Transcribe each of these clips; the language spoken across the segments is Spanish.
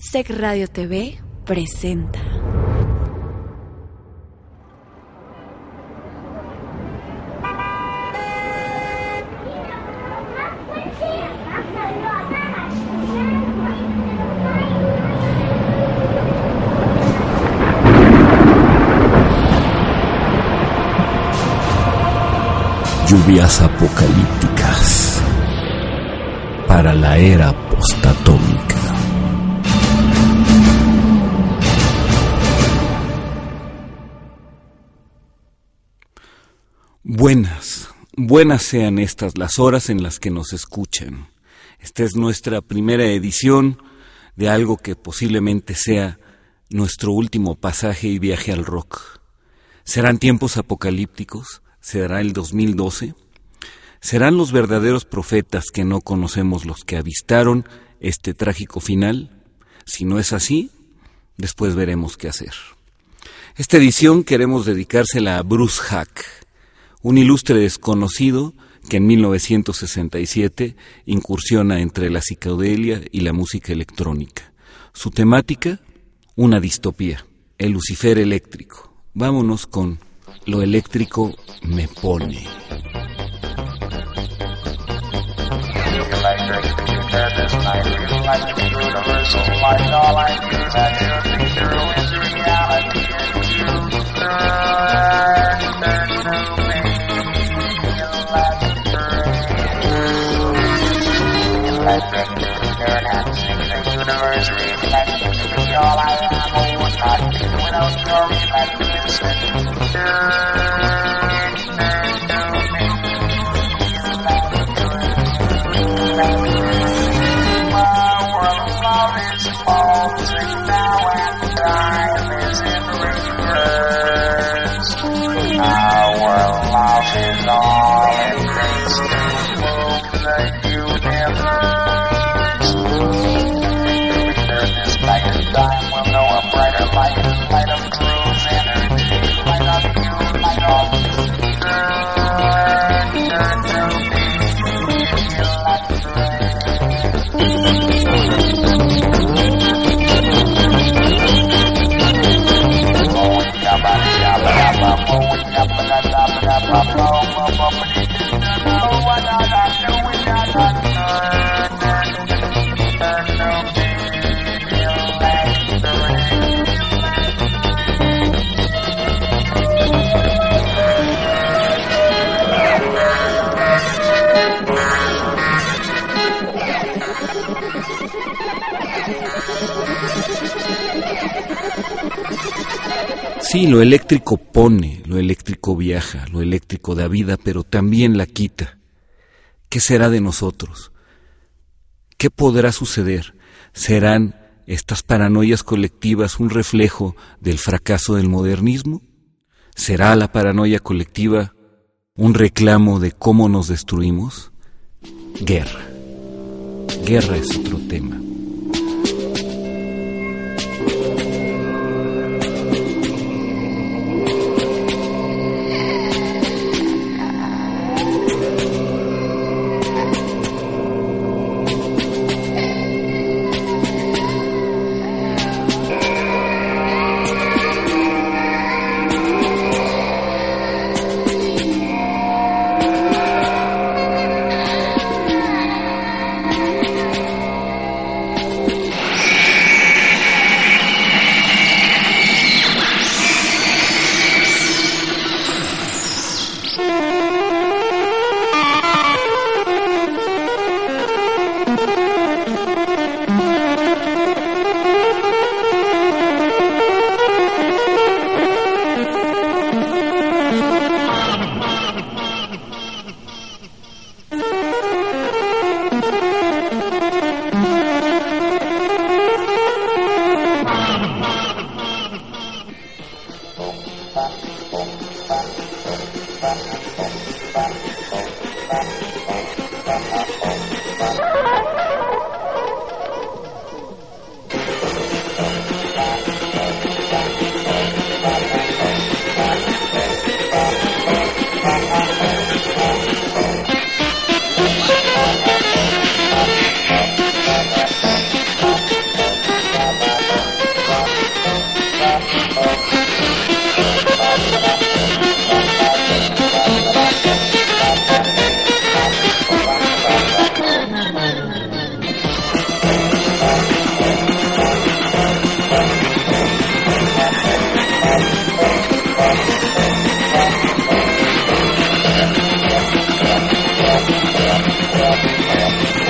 Sec Radio TV presenta. Lluvias apocalípticas para la era postatómica. Buenas, buenas sean estas las horas en las que nos escuchan. Esta es nuestra primera edición de algo que posiblemente sea nuestro último pasaje y viaje al rock. ¿Serán tiempos apocalípticos? ¿Será el 2012? ¿Serán los verdaderos profetas que no conocemos los que avistaron este trágico final? Si no es así, después veremos qué hacer. Esta edición queremos dedicársela a Bruce Hack un ilustre desconocido que en 1967 incursiona entre la psicodelia y la música electrónica. Su temática, una distopía, el Lucifer eléctrico. Vámonos con Lo eléctrico me pone. Without your Sí, lo eléctrico pone, lo eléctrico viaja, lo eléctrico da vida, pero también la quita. ¿Qué será de nosotros? ¿Qué podrá suceder? ¿Serán estas paranoias colectivas un reflejo del fracaso del modernismo? ¿Será la paranoia colectiva un reclamo de cómo nos destruimos? Guerra. Guerra es otro tema.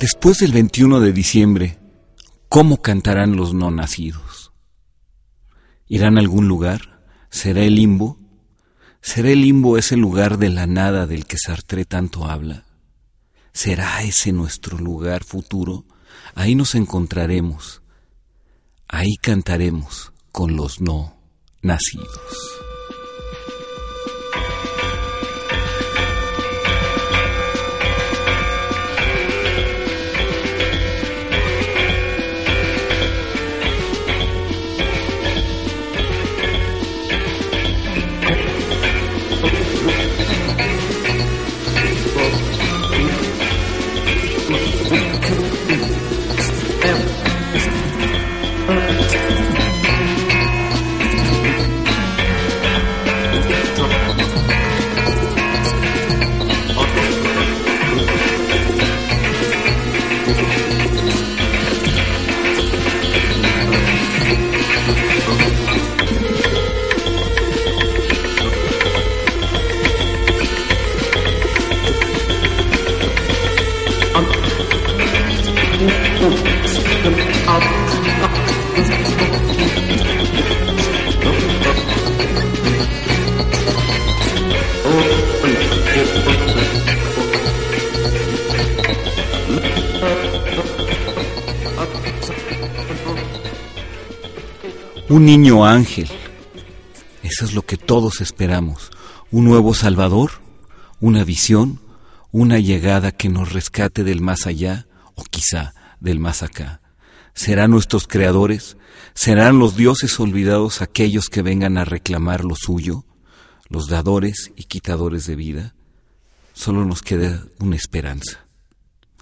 Después del 21 de diciembre, ¿cómo cantarán los no nacidos? ¿Irán a algún lugar? ¿Será el limbo? ¿Será el limbo ese lugar de la nada del que Sartre tanto habla? ¿Será ese nuestro lugar futuro? Ahí nos encontraremos, ahí cantaremos con los no nacidos. Un niño ángel. Eso es lo que todos esperamos. Un nuevo Salvador, una visión, una llegada que nos rescate del más allá o quizá del más acá. ¿Serán nuestros creadores? ¿Serán los dioses olvidados aquellos que vengan a reclamar lo suyo? ¿Los dadores y quitadores de vida? Solo nos queda una esperanza.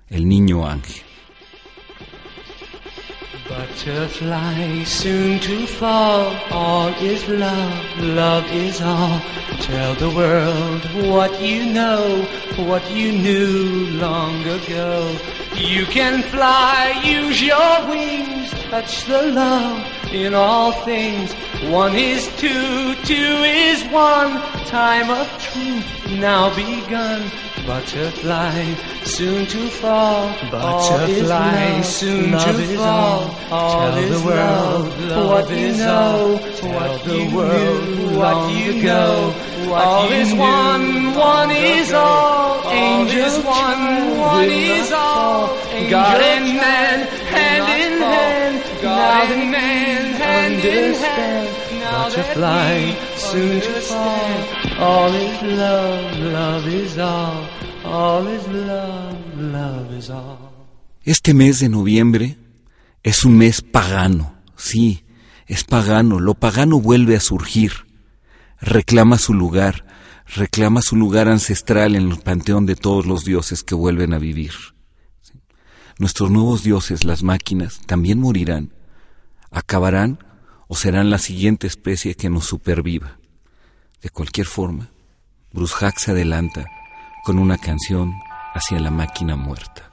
El niño ángel. Butterfly soon to fall, all is love, love is all. Tell the world what you know, what you knew long ago. You can fly, use your wings, touch the love in all things. One is two, two is one, time of truth now begun. Butterfly, soon to fall. Butterfly, soon to fall. All Tell the world love what you know, what the world what you know. All is one, one is all. Angels one, one is all. God and man, hand in hand. God and man, hand in hand. Butterfly, soon to fall. All is love, love is all. Este mes de noviembre es un mes pagano, sí, es pagano, lo pagano vuelve a surgir, reclama su lugar, reclama su lugar ancestral en el panteón de todos los dioses que vuelven a vivir. Nuestros nuevos dioses, las máquinas, también morirán, acabarán o serán la siguiente especie que nos superviva. De cualquier forma, Bruce se adelanta con una canción hacia la máquina muerta.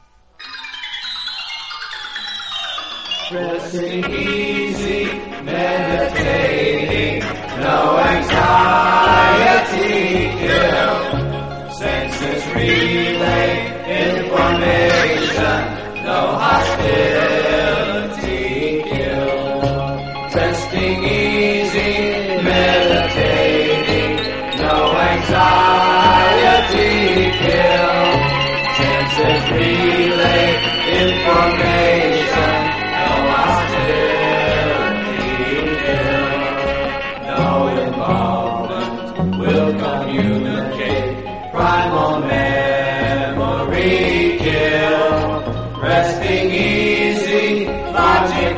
No anxiety. Senses relay information, no hostility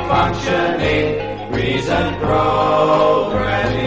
functioning, reason programming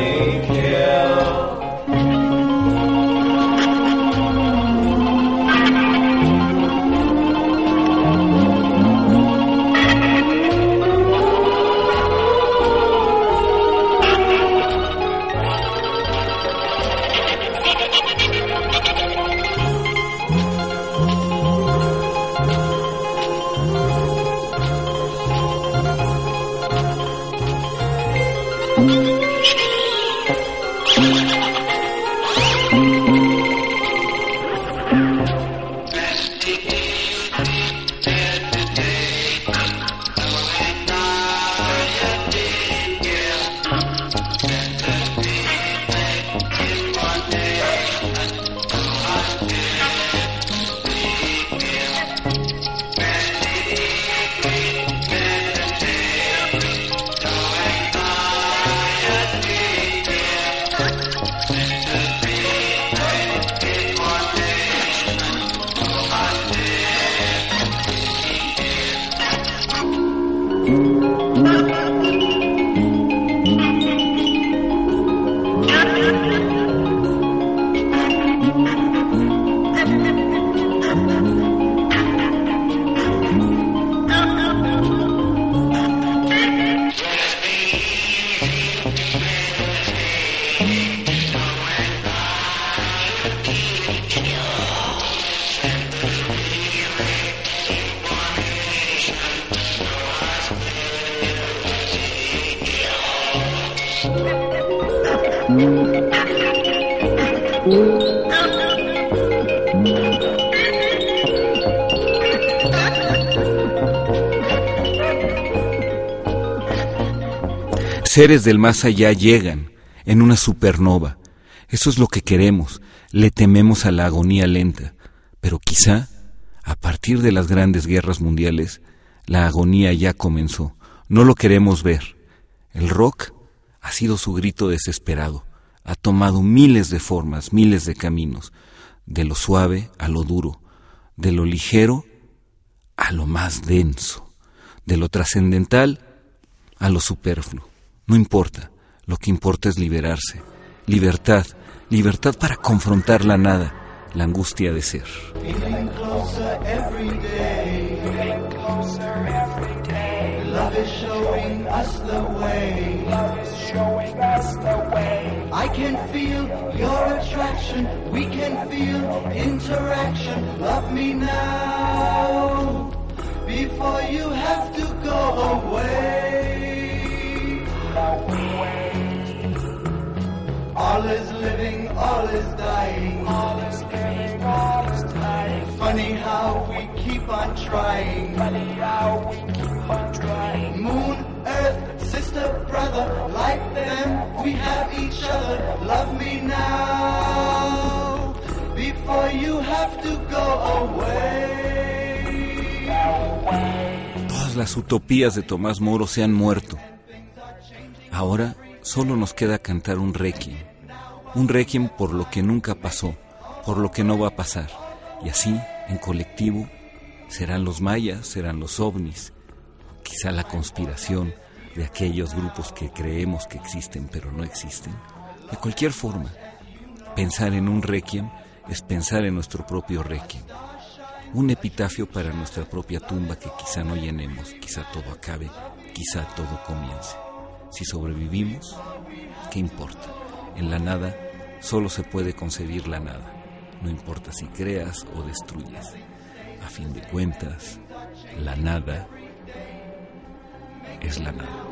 Seres del más allá llegan en una supernova. Eso es lo que queremos. Le tememos a la agonía lenta. Pero quizá, a partir de las grandes guerras mundiales, la agonía ya comenzó. No lo queremos ver. El rock ha sido su grito desesperado. Ha tomado miles de formas, miles de caminos, de lo suave a lo duro, de lo ligero a lo más denso, de lo trascendental a lo superfluo. No importa, lo que importa es liberarse. Libertad, libertad para confrontar la nada, la angustia de ser. I can feel your attraction. We can feel interaction. Love me now before you all is dying. All is living, all is dying. Funny how we keep on trying. Funny how we keep on trying. Moon, earth, sister, brother, like them, we have each other. Love me now before you have to go away. Todas las utopías de Tomás Moro se han muerto. Ahora solo nos queda cantar un requiem. Un requiem por lo que nunca pasó, por lo que no va a pasar. Y así, en colectivo, serán los mayas, serán los ovnis, quizá la conspiración de aquellos grupos que creemos que existen pero no existen. De cualquier forma, pensar en un requiem es pensar en nuestro propio requiem. Un epitafio para nuestra propia tumba que quizá no llenemos, quizá todo acabe, quizá todo comience. Si sobrevivimos, ¿qué importa? En la nada solo se puede concebir la nada. no importa si creas o destruyes. A fin de cuentas, la nada es la nada.